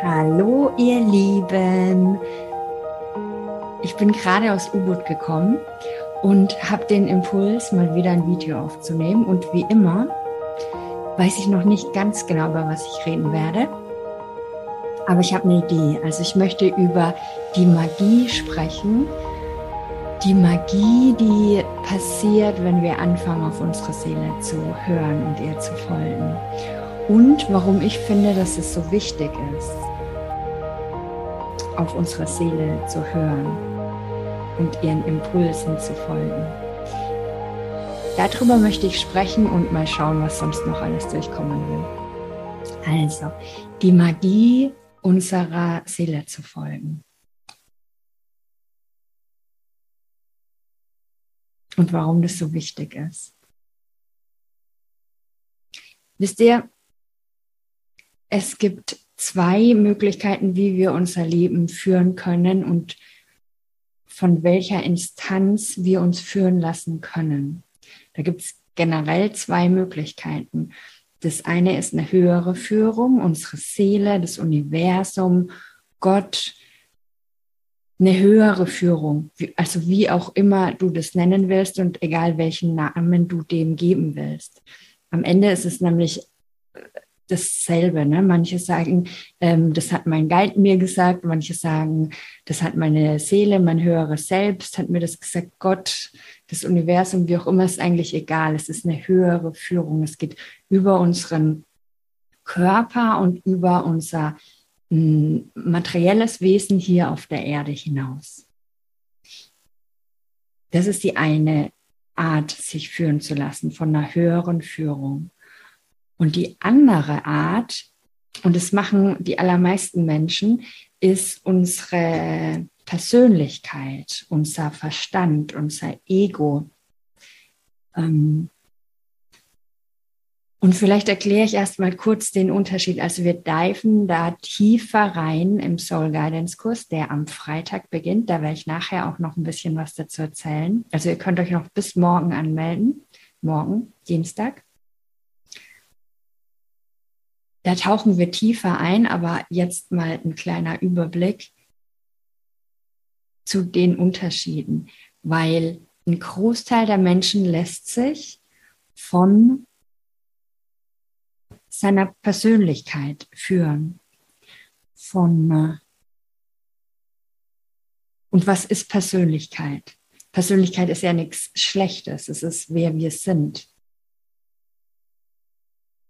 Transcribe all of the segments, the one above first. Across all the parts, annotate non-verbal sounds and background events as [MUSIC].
Hallo ihr Lieben. Ich bin gerade aus U-Boot gekommen und habe den Impuls, mal wieder ein Video aufzunehmen. Und wie immer weiß ich noch nicht ganz genau, über was ich reden werde. Aber ich habe eine Idee. Also ich möchte über die Magie sprechen. Die Magie, die passiert, wenn wir anfangen, auf unsere Seele zu hören und ihr zu folgen. Und warum ich finde, dass es so wichtig ist auf unsere Seele zu hören und ihren Impulsen zu folgen. Darüber möchte ich sprechen und mal schauen, was sonst noch alles durchkommen will. Also, die Magie unserer Seele zu folgen. Und warum das so wichtig ist. Wisst ihr, es gibt zwei Möglichkeiten, wie wir unser Leben führen können und von welcher Instanz wir uns führen lassen können. Da gibt es generell zwei Möglichkeiten. Das eine ist eine höhere Führung, unsere Seele, das Universum, Gott, eine höhere Führung, also wie auch immer du das nennen willst und egal welchen Namen du dem geben willst. Am Ende ist es nämlich dasselbe. Ne? Manche sagen, ähm, das hat mein Guide mir gesagt, manche sagen, das hat meine Seele, mein höheres Selbst hat mir das gesagt, Gott, das Universum, wie auch immer, ist eigentlich egal. Es ist eine höhere Führung. Es geht über unseren Körper und über unser mh, hm, materielles Wesen hier auf der Erde hinaus. Das ist die eine Art, sich führen zu lassen von einer höheren Führung. Und die andere Art, und das machen die allermeisten Menschen, ist unsere Persönlichkeit, unser Verstand, unser Ego. Ähm, und vielleicht erkläre ich erstmal kurz den Unterschied. Also wir diven da tiefer rein im Soul Guidance Kurs, der am Freitag beginnt. Da werde ich nachher auch noch ein bisschen was dazu erzählen. Also ihr könnt euch noch bis morgen anmelden. Morgen, Dienstag. Da tauchen wir tiefer ein, aber jetzt mal ein kleiner Überblick zu den Unterschieden, weil ein Großteil der Menschen lässt sich von seiner Persönlichkeit führen, von und was ist Persönlichkeit? Persönlichkeit ist ja nichts Schlechtes, es ist wer wir sind.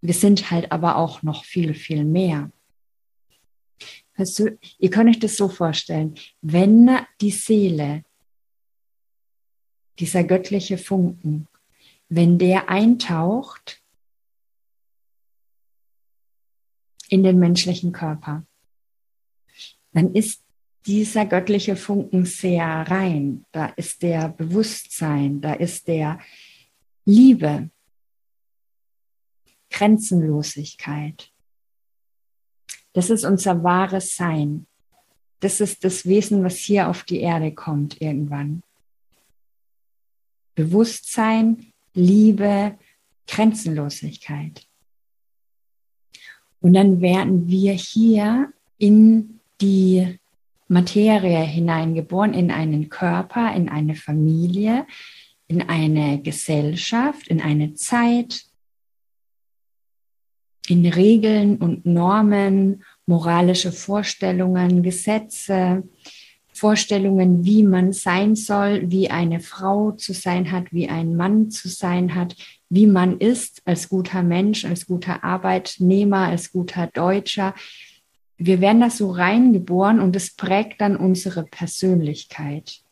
Wir sind halt aber auch noch viel, viel mehr. Ihr könnt euch das so vorstellen, wenn die Seele, dieser göttliche Funken, wenn der eintaucht in den menschlichen Körper, dann ist dieser göttliche Funken sehr rein. Da ist der Bewusstsein, da ist der Liebe, Grenzenlosigkeit. Das ist unser wahres Sein. Das ist das Wesen, was hier auf die Erde kommt irgendwann. Bewusstsein, Liebe, Grenzenlosigkeit. Und dann werden wir hier in die Materie hineingeboren, in einen Körper, in eine Familie, in eine Gesellschaft, in eine Zeit, in Regeln und Normen, moralische Vorstellungen, Gesetze, Vorstellungen, wie man sein soll, wie eine Frau zu sein hat, wie ein Mann zu sein hat, wie man ist als guter Mensch, als guter Arbeitnehmer, als guter Deutscher. Wir werden da so reingeboren und es prägt dann unsere Persönlichkeit.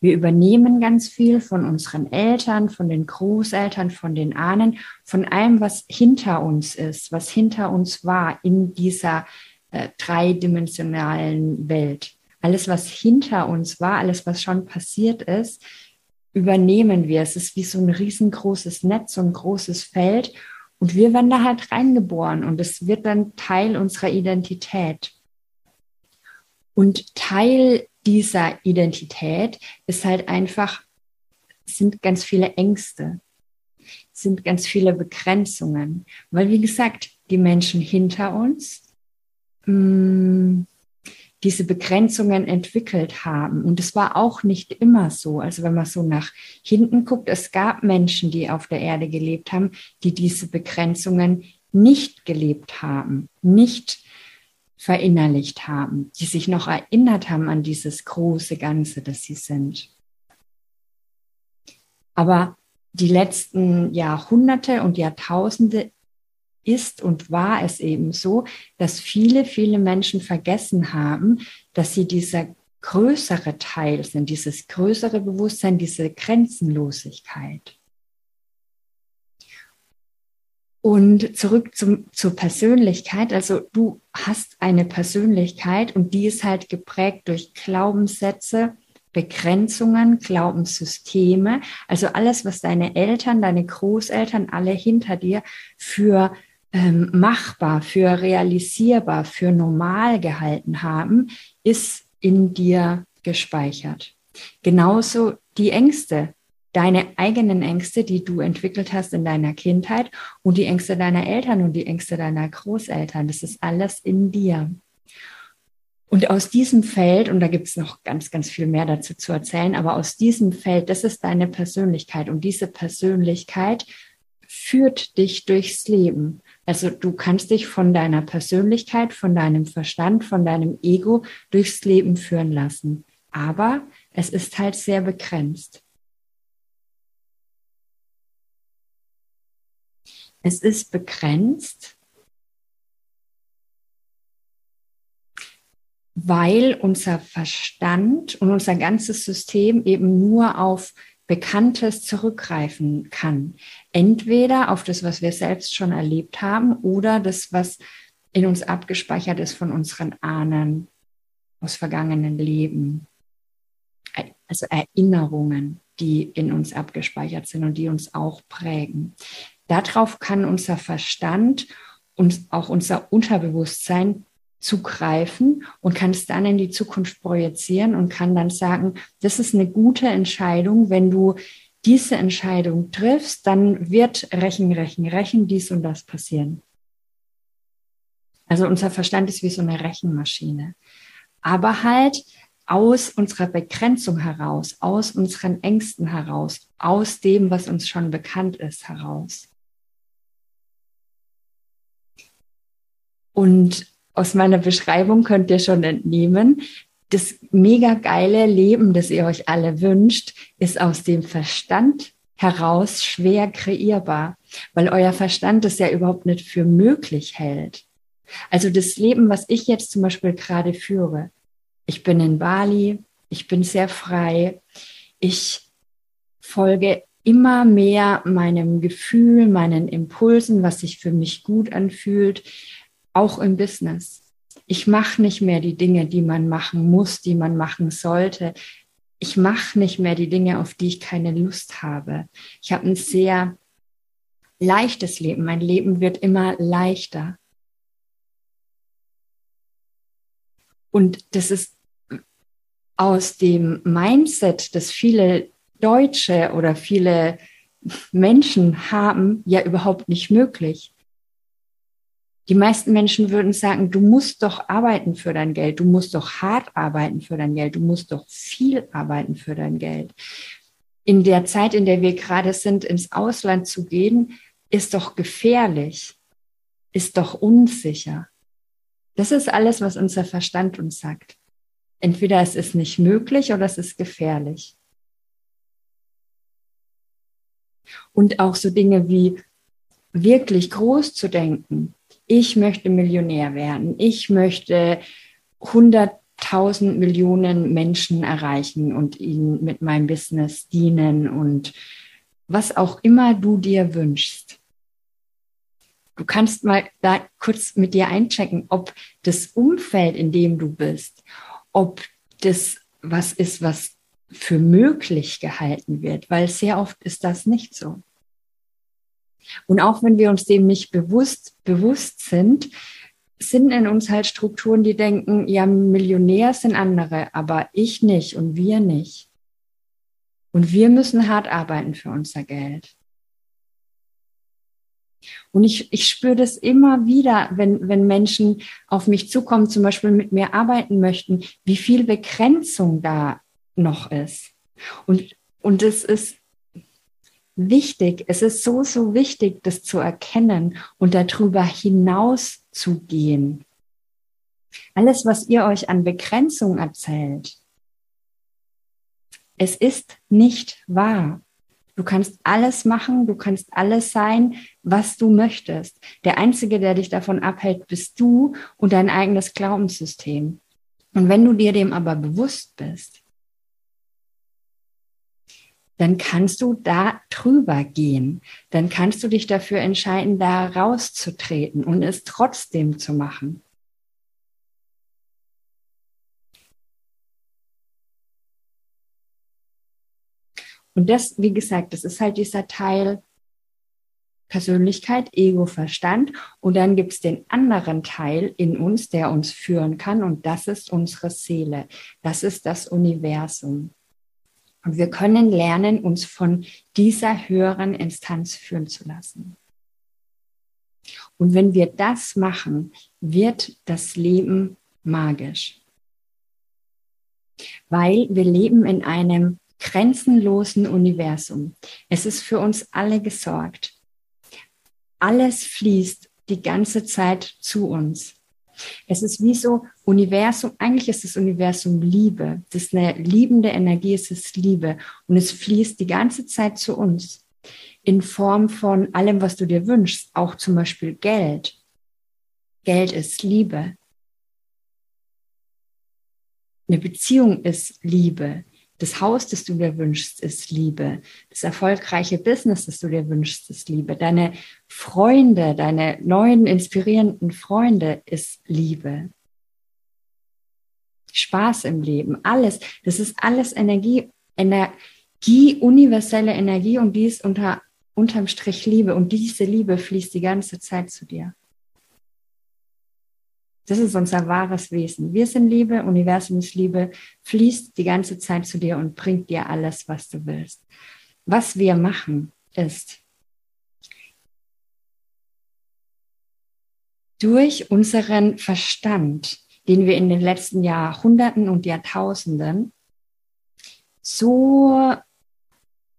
Wir übernehmen ganz viel von unseren Eltern, von den Großeltern, von den Ahnen, von allem, was hinter uns ist, was hinter uns war in dieser äh, dreidimensionalen Welt. Alles, was hinter uns war, alles, was schon passiert ist, übernehmen wir. Es ist wie so ein riesengroßes Netz, so ein großes Feld. Und wir werden da halt reingeboren und es wird dann Teil unserer Identität. Und Teil dieser Identität ist halt einfach, sind ganz viele Ängste, sind ganz viele Begrenzungen. Weil, wie gesagt, die Menschen hinter uns mh, mm, diese Begrenzungen entwickelt haben. Und es war auch nicht immer so. Also wenn man so nach hinten guckt, es gab Menschen, die auf der Erde gelebt haben, die diese Begrenzungen nicht gelebt haben, nicht verinnerlicht haben, die sich noch erinnert haben an dieses große Ganze, das sie sind. Aber die letzten Jahrhunderte und Jahrtausende ist und war es eben so, dass viele, viele Menschen vergessen haben, dass sie dieser größere Teil sind, dieses größere Bewusstsein, diese Grenzenlosigkeit. Und zurück zum, zur Persönlichkeit. Also du hast eine Persönlichkeit und die ist halt geprägt durch Glaubenssätze, Begrenzungen, Glaubenssysteme. Also alles, was deine Eltern, deine Großeltern, alle hinter dir für ähm, machbar, für realisierbar, für normal gehalten haben, ist in dir gespeichert. Genauso die Ängste, deine eigenen Ängste, die du entwickelt hast in deiner Kindheit und die Ängste deiner Eltern und die Ängste deiner Großeltern, das ist alles in dir. Und aus diesem Feld, und da gibt es noch ganz, ganz viel mehr dazu zu erzählen, aber aus diesem Feld, das ist deine Persönlichkeit. Und diese Persönlichkeit führt dich durchs Leben. Also du kannst dich von deiner Persönlichkeit, von deinem Verstand, von deinem Ego durchs Leben führen lassen. Aber es ist halt sehr begrenzt. Es ist begrenzt, weil unser Verstand und unser ganzes System eben nur auf Bekanntes zurückgreifen kann. Entweder auf das, was wir selbst schon erlebt haben, oder das, was in uns abgespeichert ist von unseren Ahnen aus vergangenen Leben. Also Erinnerungen, die in uns abgespeichert sind und die uns auch prägen. Darauf kann unser Verstand und auch unser Unterbewusstsein zugreifen und kann es dann in die Zukunft projizieren und kann dann sagen, das ist eine gute Entscheidung. Wenn du diese Entscheidung triffst, dann wird Rechen, Rechen, Rechen dies und das passieren. Also unser Verstand ist wie so eine Rechenmaschine. Aber halt aus unserer Begrenzung heraus, aus unseren Ängsten heraus, aus dem, was uns schon bekannt ist, heraus. Und aus meiner Beschreibung könnt ihr schon entnehmen, das mega geile Leben, das ihr euch alle wünscht, ist aus dem Verstand heraus schwer kreierbar, weil euer Verstand es ja überhaupt nicht für möglich hält. Also das Leben, was ich jetzt zum Beispiel gerade führe, ich bin in Bali, ich bin sehr frei, ich folge immer mehr meinem Gefühl, meinen Impulsen, was sich für mich gut anfühlt auch im Business. Ich mache nicht mehr die Dinge, die man machen muss, die man machen sollte. Ich mache nicht mehr die Dinge, auf die ich keine Lust habe. Ich habe ein sehr leichtes Leben. Mein Leben wird immer leichter. Und das ist aus dem Mindset, das viele Deutsche oder viele Menschen haben, ja überhaupt nicht möglich. Die meisten Menschen würden sagen, du musst doch arbeiten für dein Geld, du musst doch hart arbeiten für dein Geld, du musst doch viel arbeiten für dein Geld. In der Zeit, in der wir gerade sind, ins Ausland zu gehen, ist doch gefährlich, ist doch unsicher. Das ist alles, was unser Verstand uns sagt. Entweder es ist nicht möglich oder es ist gefährlich. Und auch so Dinge wie wirklich groß zu denken, ich möchte Millionär werden, ich möchte 100.000 Millionen Menschen erreichen und ihnen mit meinem Business dienen und was auch immer du dir wünschst. Du kannst mal da kurz mit dir einchecken, ob das Umfeld, in dem du bist, ob das was ist, was für möglich gehalten wird, weil sehr oft ist das nicht so. Und auch wenn wir uns dem nicht bewusst, bewusst sind, sind in uns halt Strukturen, die denken, ja, Millionär sind andere, aber ich nicht und wir nicht. Und wir müssen hart arbeiten für unser Geld. Und ich, ich spüre das immer wieder, wenn, wenn Menschen auf mich zukommen, zum Beispiel mit mir arbeiten möchten, wie viel Begrenzung da noch ist. Und, und es ist wichtig, es ist so, so wichtig, das zu erkennen und darüber hinaus zu gehen. Alles, was ihr euch an Begrenzung erzählt, es ist nicht wahr. Du kannst alles machen, du kannst alles sein, was du möchtest. Der Einzige, der dich davon abhält, bist du und dein eigenes Glaubenssystem. Und wenn du dir dem aber bewusst bist, dann kannst du da drüber gehen. Dann kannst du dich dafür entscheiden, da rauszutreten und es trotzdem zu machen. Und das, wie gesagt, das ist halt dieser Teil Persönlichkeit, Ego, Verstand. Und dann gibt es den anderen Teil in uns, der uns führen kann. Und das ist unsere Seele. Das ist das Universum. Und wir können lernen, uns von dieser höheren Instanz führen zu lassen. Und wenn wir das machen, wird das Leben magisch. Weil wir leben in einem grenzenlosen Universum. Es ist für uns alle gesorgt. Alles fließt die ganze Zeit zu uns. Es ist wie so Universum, eigentlich ist das Universum Liebe. Das ist eine liebende Energie, es ist Liebe. Und es fließt die ganze Zeit zu uns in Form von allem, was du dir wünschst, auch zum Beispiel Geld. Geld ist Liebe. Eine Beziehung ist Liebe. Das Haus, das du dir wünschst, ist Liebe. Das erfolgreiche Business, das du dir wünschst, ist Liebe. Deine Freunde, deine neuen, inspirierenden Freunde ist Liebe. Spaß im Leben, alles. Das ist alles Energie, Energie, universelle Energie und die ist unter, unterm Strich Liebe. Und diese Liebe fließt die ganze Zeit zu dir. Das ist unser wahres Wesen. Wir sind Liebe, Universum ist Liebe, fließt die ganze Zeit zu dir und bringt dir alles, was du willst. Was wir machen, ist, durch unseren Verstand, den wir in den letzten Jahrhunderten und Jahrtausenden so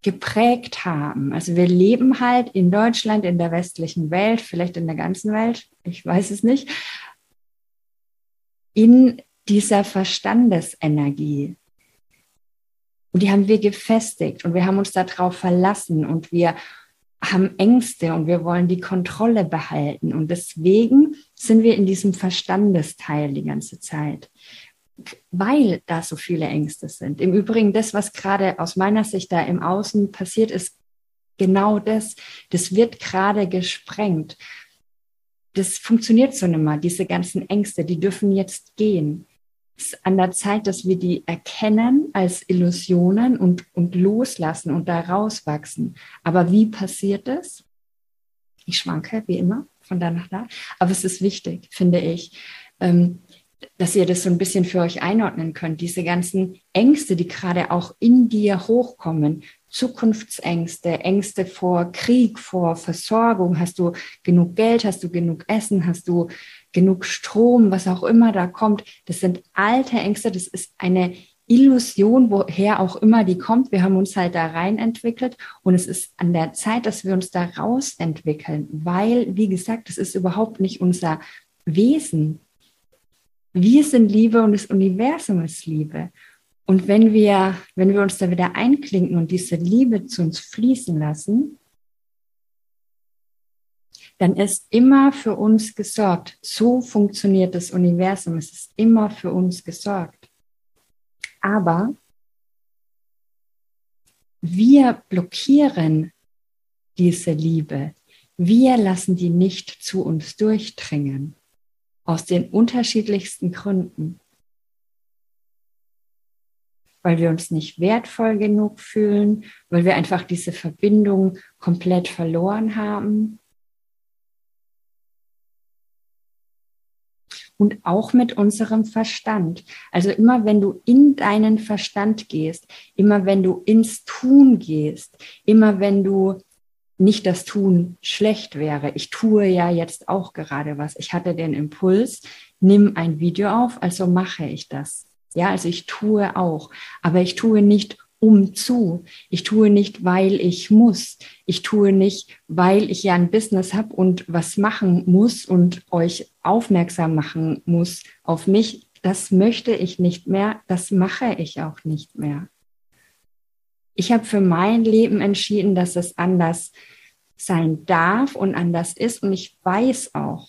geprägt haben. Also wir leben halt in Deutschland, in der westlichen Welt, vielleicht in der ganzen Welt, ich weiß es nicht, in dieser Verstandesenergie. Und die haben wir gefestigt und wir haben uns darauf verlassen und wir haben Ängste und wir wollen die Kontrolle behalten. Und deswegen sind wir in diesem Verstandesteil die ganze Zeit, weil da so viele Ängste sind. Im Übrigen, das, was gerade aus meiner Sicht da im Außen passiert, ist genau das. Das wird gerade gesprengt das funktioniert so nicht mehr. Diese ganzen Ängste, die dürfen jetzt gehen. Es ist an der Zeit, dass wir die erkennen als Illusionen und, und loslassen und da rauswachsen. Aber wie passiert das? Ich schwanke, wie immer, von da nach da. Aber es ist wichtig, finde ich, ähm, dass ihr das so ein bisschen für euch einordnen könnt. Diese ganzen Ängste, die gerade auch in dir hochkommen, Zukunftsängste, Ängste vor Krieg, vor Versorgung. Hast du genug Geld? Hast du genug Essen? Hast du genug Strom? Was auch immer da kommt. Das sind alte Ängste. Das ist eine Illusion, woher auch immer die kommt. Wir haben uns halt da rein entwickelt und es ist an der Zeit, dass wir uns da raus entwickeln, weil, wie gesagt, das ist überhaupt nicht unser Wesen. Wir sind Liebe und das Universum ist Liebe. Und wenn wir, wenn wir uns da wieder einklinken und diese Liebe zu uns fließen lassen, dann ist immer für uns gesorgt. So funktioniert das Universum. Es ist immer für uns gesorgt. Aber wir blockieren diese Liebe. Wir lassen die nicht zu uns durchdringen. Aus den unterschiedlichsten Gründen weil wir uns nicht wertvoll genug fühlen, weil wir einfach diese Verbindung komplett verloren haben. Und auch mit unserem Verstand. Also immer wenn du in deinen Verstand gehst, immer wenn du ins Tun gehst, immer wenn du nicht das Tun schlecht wäre. Ich tue ja jetzt auch gerade was. Ich hatte den Impuls, nimm ein Video auf, also mache ich das. Ja, also ich tue auch, aber ich tue nicht um zu. Ich tue nicht, weil ich muss. Ich tue nicht, weil ich ja ein Business habe und was machen muss und euch aufmerksam machen muss auf mich. Das möchte ich nicht mehr. Das mache ich auch nicht mehr. Ich habe für mein Leben entschieden, dass es anders sein darf und anders ist. Und ich weiß auch,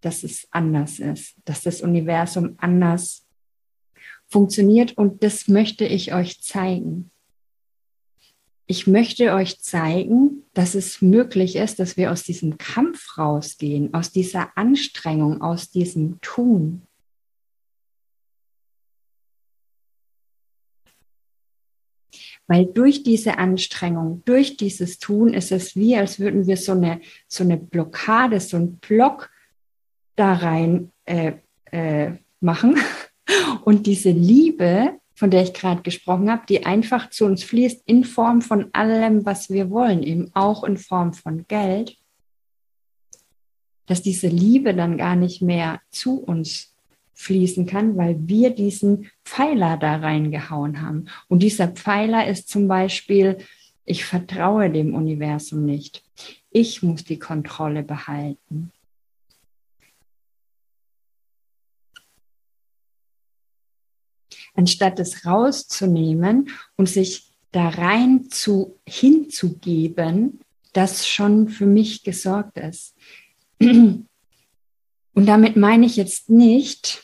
dass es anders ist, dass das Universum anders funktioniert. Und das möchte ich euch zeigen. Ich möchte euch zeigen, dass es möglich ist, dass wir aus diesem Kampf rausgehen, aus dieser Anstrengung, aus diesem Tun. Weil durch diese Anstrengung, durch dieses Tun ist es wie, als würden wir so eine, so eine Blockade, so einen Block da rein äh, äh, machen. [LAUGHS] Und diese Liebe, von der ich gerade gesprochen habe, die einfach zu uns fließt in Form von allem, was wir wollen, eben auch in Form von Geld, dass diese Liebe dann gar nicht mehr zu uns fließen kann, weil wir diesen Pfeiler da reingehauen haben. Und dieser Pfeiler ist zum Beispiel, ich vertraue dem Universum nicht. Ich muss die Kontrolle behalten. Anstatt es rauszunehmen und sich da rein zu, hinzugeben, das schon für mich gesorgt ist. Und damit meine ich jetzt nicht,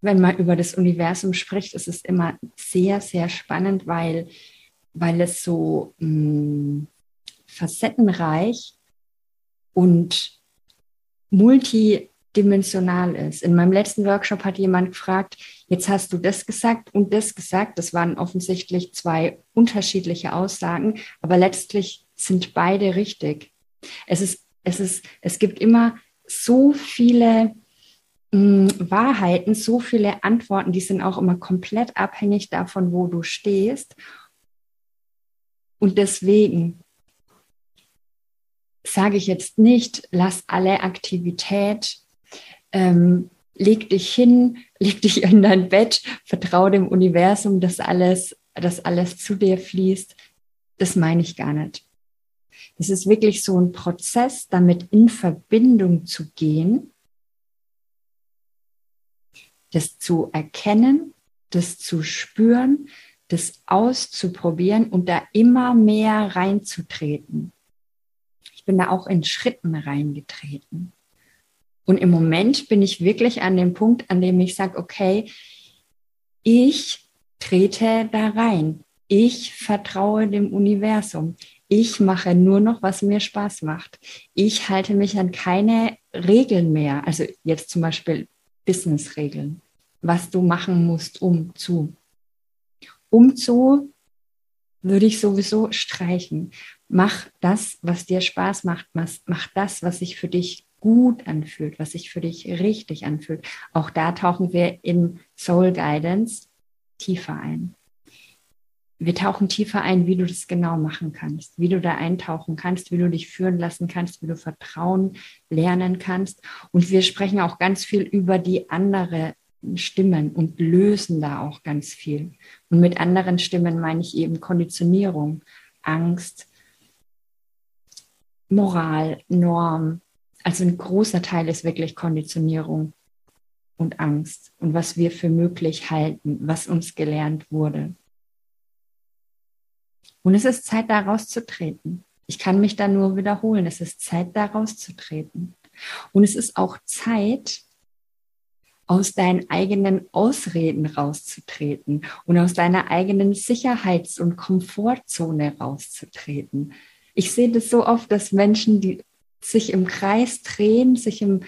wenn man über das Universum spricht, ist es immer sehr, sehr spannend, weil, weil es so mh, mm, facettenreich und multidimensional ist. In meinem letzten Workshop hat jemand gefragt, jetzt hast du das gesagt und das gesagt. Das waren offensichtlich zwei unterschiedliche Aussagen, aber letztlich sind beide richtig. Es ist, es ist, es gibt immer so viele mh, hm, Wahrheiten, so viele Antworten, die sind auch immer komplett abhängig davon, wo du stehst. Und deswegen sage ich jetzt nicht, lass alle Aktivität, ähm, leg dich hin, leg dich in dein Bett, vertraue dem Universum, dass alles, dass alles zu dir fließt. Das meine ich gar nicht. Es ist wirklich so ein Prozess, damit in Verbindung zu gehen, das zu erkennen, das zu spüren, das auszuprobieren und da immer mehr reinzutreten. Ich bin da auch in Schritten reingetreten. Und im Moment bin ich wirklich an dem Punkt, an dem ich sage, okay, ich trete da rein. Ich vertraue dem Universum. Ich mache nur noch, was mir Spaß macht. Ich halte mich an keine Regeln mehr. Also jetzt zum Beispiel Business-Regeln, was du machen musst, um zu. Um zu würde ich sowieso streichen. Mach das, was dir Spaß macht. Mach das, was sich für dich gut anfühlt, was sich für dich richtig anfühlt. Auch da tauchen wir in Soul Guidance tiefer ein wir tauchen tiefer ein, wie du das genau machen kannst, wie du da eintauchen kannst, wie du dich führen lassen kannst, wie du Vertrauen lernen kannst. Und wir sprechen auch ganz viel über die andere Stimmen und lösen da auch ganz viel. Und mit anderen Stimmen meine ich eben Konditionierung, Angst, Moral, Norm. Also ein großer Teil ist wirklich Konditionierung und Angst und was wir für möglich halten, was uns gelernt wurde. Und es ist Zeit, da rauszutreten. Ich kann mich da nur wiederholen. Es ist Zeit, da rauszutreten. Und es ist auch Zeit, aus deinen eigenen Ausreden rauszutreten und aus deiner eigenen Sicherheits- und Komfortzone rauszutreten. Ich sehe das so oft, dass Menschen, die sich im Kreis drehen, sich im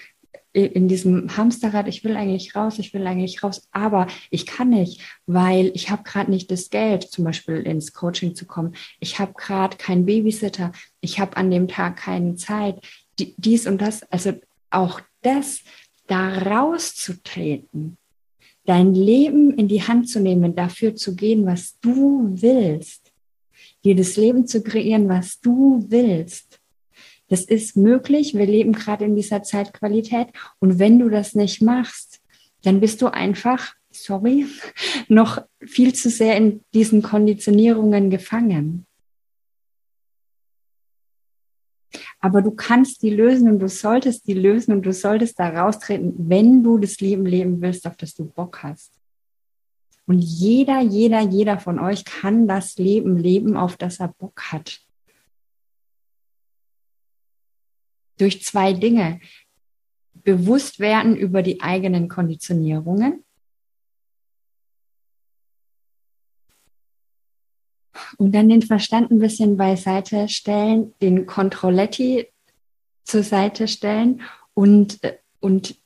in diesem Hamsterrad, ich will eigentlich raus, ich will eigentlich raus, aber ich kann nicht, weil ich habe gerade nicht das Geld, zum Beispiel ins Coaching zu kommen. Ich habe gerade keinen Babysitter, ich habe an dem Tag keine Zeit, dies und das. Also auch das, da rauszutreten, dein Leben in die Hand zu nehmen, dafür zu gehen, was du willst, dir das Leben zu kreieren, was du willst. Das ist möglich. Wir leben gerade in dieser Zeitqualität. Und wenn du das nicht machst, dann bist du einfach, sorry, [LAUGHS] noch viel zu sehr in diesen Konditionierungen gefangen. Aber du kannst die lösen und du solltest die lösen und du solltest da raustreten, wenn du das Leben leben willst, auf das du Bock hast. Und jeder, jeder, jeder von euch kann das Leben leben, auf das er Bock hat. Durch zwei Dinge. Bewusst werden über die eigenen Konditionierungen Und dann den Verstand ein bisschen beiseite stellen, den Controletti zur Seite stellen und, und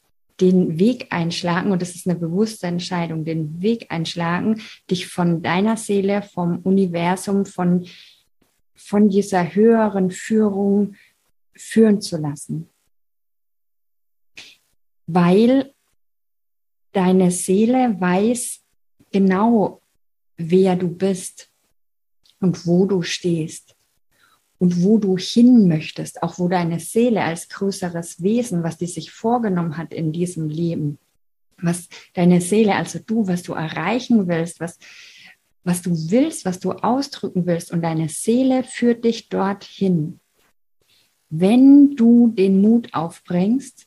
den Weg einschlagen, und das ist eine bewusste Entscheidung, den Weg einschlagen, dich von deiner Seele, vom Universum, von, von dieser höheren Führung führen zu lassen. Weil deine Seele weiß genau, wer du bist und wo du stehst und wo du hin möchtest, auch wo deine Seele als größeres Wesen, was die sich vorgenommen hat in diesem Leben, was deine Seele, also du, was du erreichen willst, was, was du willst, was du ausdrücken willst und deine Seele führt dich dorthin. Wenn du den Mut aufbringst,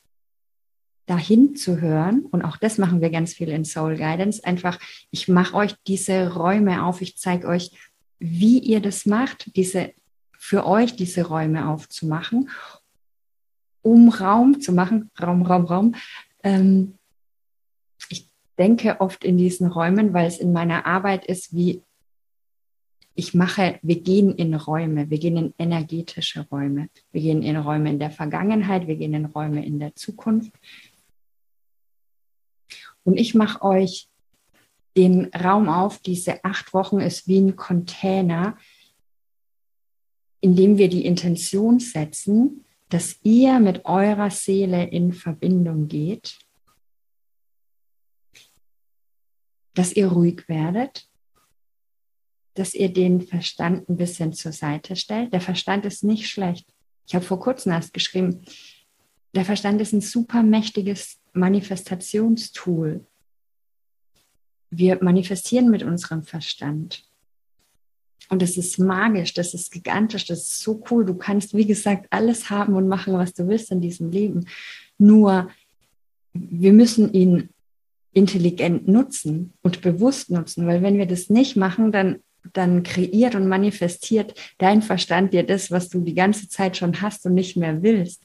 dahin zu hören, und auch das machen wir ganz viel in Soul Guidance, einfach, ich mache euch diese Räume auf, ich zeige euch, wie ihr das macht, diese für euch diese Räume aufzumachen, um Raum zu machen, Raum, Raum, Raum. Ähm, ich denke oft in diesen Räumen, weil es in meiner Arbeit ist, wie ich mache, wir gehen in Räume, wir gehen in energetische Räume, wir gehen in Räume in der Vergangenheit, wir gehen in Räume in der Zukunft. Und ich mache euch den Raum auf. Diese acht Wochen ist wie ein Container, in dem wir die Intention setzen, dass ihr mit eurer Seele in Verbindung geht, dass ihr ruhig werdet, dass ihr den Verstand ein bisschen zur Seite stellt. Der Verstand ist nicht schlecht. Ich habe vor kurzem erst geschrieben, der Verstand ist ein super mächtiges Manifestationstool wir manifestieren mit unserem Verstand. Und das ist magisch, das ist gigantisch, das ist so cool. Du kannst, wie gesagt, alles haben und machen, was du willst in diesem Leben. Nur wir müssen ihn intelligent nutzen und bewusst nutzen, weil wenn wir das nicht machen, dann, dann kreiert und manifestiert dein Verstand dir das, was du die ganze Zeit schon hast und nicht mehr willst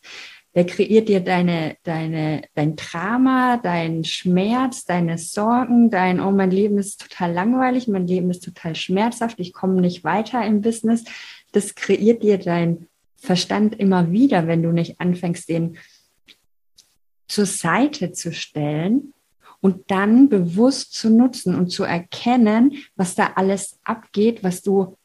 der kreiert dir deine, deine, dein Drama, dein Schmerz, deine Sorgen, dein, oh, mein Leben ist total langweilig, mein Leben ist total schmerzhaft, ich komme nicht weiter im Business. Das kreiert dir dein Verstand immer wieder, wenn du nicht anfängst, den zur Seite zu stellen und dann bewusst zu nutzen und zu erkennen, was da alles abgeht, was du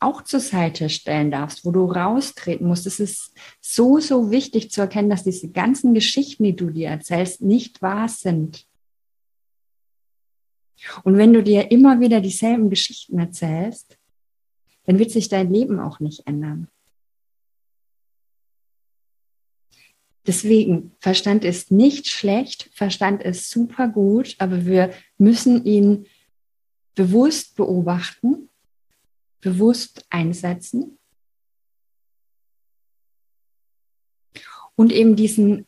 auch zur Seite stellen darfst, wo du raustreten musst. Es ist so, so wichtig zu erkennen, dass diese ganzen Geschichten, die du dir erzählst, nicht wahr sind. Und wenn du dir immer wieder dieselben Geschichten erzählst, dann wird sich dein Leben auch nicht ändern. Deswegen, Verstand ist nicht schlecht, Verstand ist super gut, aber wir müssen ihn bewusst beobachten bewusst einsetzen und eben diesen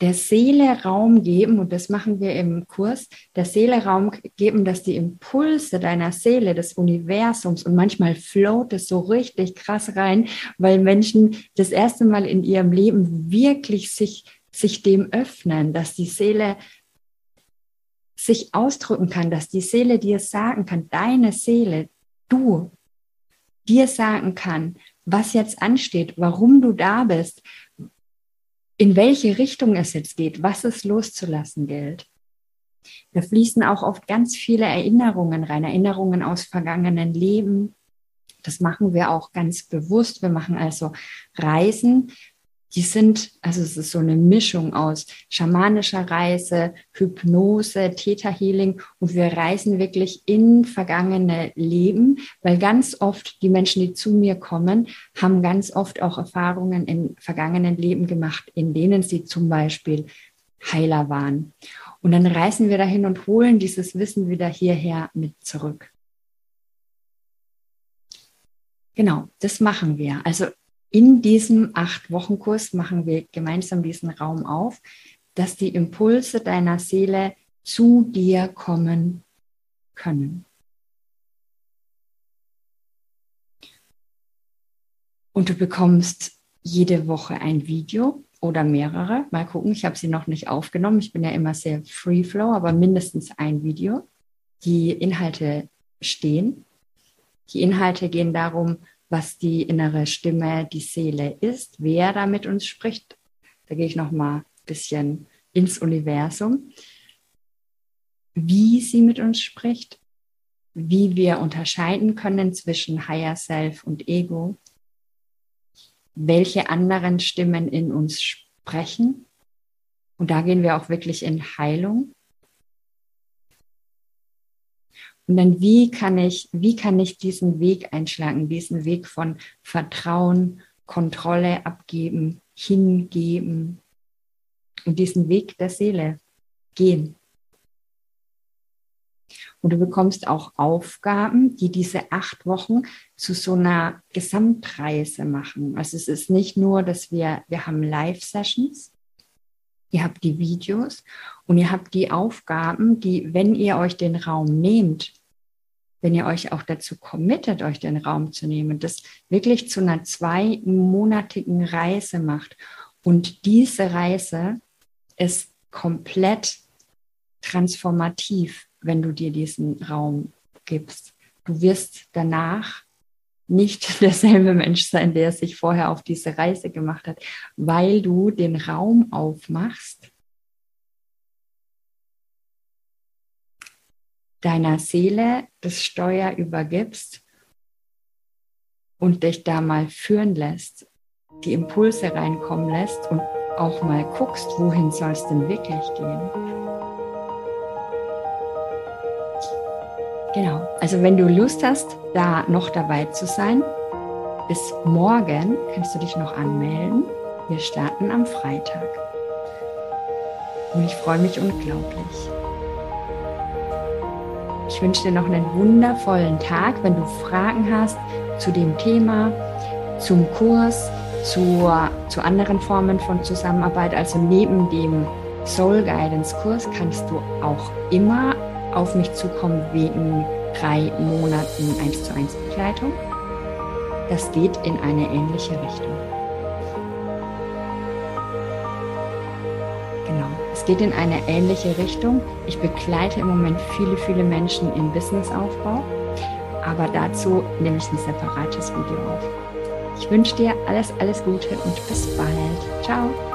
der Seele Raum geben, und das machen wir im Kurs, der Seele Raum geben, dass die Impulse deiner Seele, des Universums, und manchmal float es so richtig krass rein, weil Menschen das erste Mal in ihrem Leben wirklich sich, sich dem öffnen, dass die Seele sich ausdrücken kann, dass die Seele dir sagen kann, deine Seele, du dir sagen kann, was jetzt ansteht, warum du da bist, in welche Richtung es jetzt geht, was es loszulassen gilt. Da fließen auch oft ganz viele Erinnerungen rein, Erinnerungen aus vergangenen Leben. Das machen wir auch ganz bewusst. Wir machen also Reisen die sind, also es ist so eine Mischung aus schamanischer Reise, Hypnose, Theta Healing und wir reisen wirklich in vergangene Leben, weil ganz oft die Menschen, die zu mir kommen, haben ganz oft auch Erfahrungen in vergangenen Leben gemacht, in denen sie zum Beispiel Heiler waren. Und dann reisen wir dahin und holen dieses Wissen wieder hierher mit zurück. Genau, das machen wir. Also in diesem acht Wochen Kurs machen wir gemeinsam diesen Raum auf, dass die Impulse deiner Seele zu dir kommen können. Und du bekommst jede Woche ein Video oder mehrere. Mal gucken, ich habe sie noch nicht aufgenommen. Ich bin ja immer sehr free flow, aber mindestens ein Video. Die Inhalte stehen. Die Inhalte gehen darum, was die innere Stimme, die Seele ist, wer da mit uns spricht. Da gehe ich noch mal ein bisschen ins Universum, wie sie mit uns spricht, wie wir unterscheiden können zwischen Higher Self und Ego, welche anderen Stimmen in uns sprechen. Und da gehen wir auch wirklich in Heilung. Und dann, wie kann ich, wie kann ich diesen Weg einschlagen, diesen Weg von Vertrauen, Kontrolle abgeben, hingeben und diesen Weg der Seele gehen? Und du bekommst auch Aufgaben, die diese acht Wochen zu so einer Gesamtreise machen. Also es ist nicht nur, dass wir, wir haben Live-Sessions, ihr habt die Videos und ihr habt die Aufgaben, die, wenn ihr euch den Raum nehmt, wenn ihr euch auch dazu committet, euch den Raum zu nehmen, das wirklich zu einer zweimonatigen Reise macht. Und diese Reise ist komplett transformativ wenn du dir diesen Raum gibst. Du wirst danach nicht [LAUGHS] derselbe Mensch sein, der sich vorher auf diese Reise gemacht hat, weil du den Raum aufmachst, deiner Seele das Steuer übergibst und dich da mal führen lässt, die Impulse reinkommen lässt und auch mal guckst, wohin soll es denn wirklich gehen. Genau. Also wenn du Lust hast, da noch dabei zu sein, bis morgen kannst du dich noch anmelden. Wir starten am Freitag. Und ich freue mich unglaublich. Ich wünsche dir noch einen wundervollen Tag. Wenn du Fragen hast zu dem Thema, zum Kurs, zu, zu anderen Formen von Zusammenarbeit, also neben dem Soul Guidance Kurs, kannst du auch immer auf mich zukommen wegen drei Monaten 1 zu 1 Begleitung. Das geht in eine ähnliche Richtung. Genau, es geht in eine ähnliche Richtung. Ich begleite im Moment viele, viele Menschen im Businessaufbau, aber dazu nehme ich ein separates Video auf. Ich wünsche dir alles, alles Gute und bis bald. Ciao.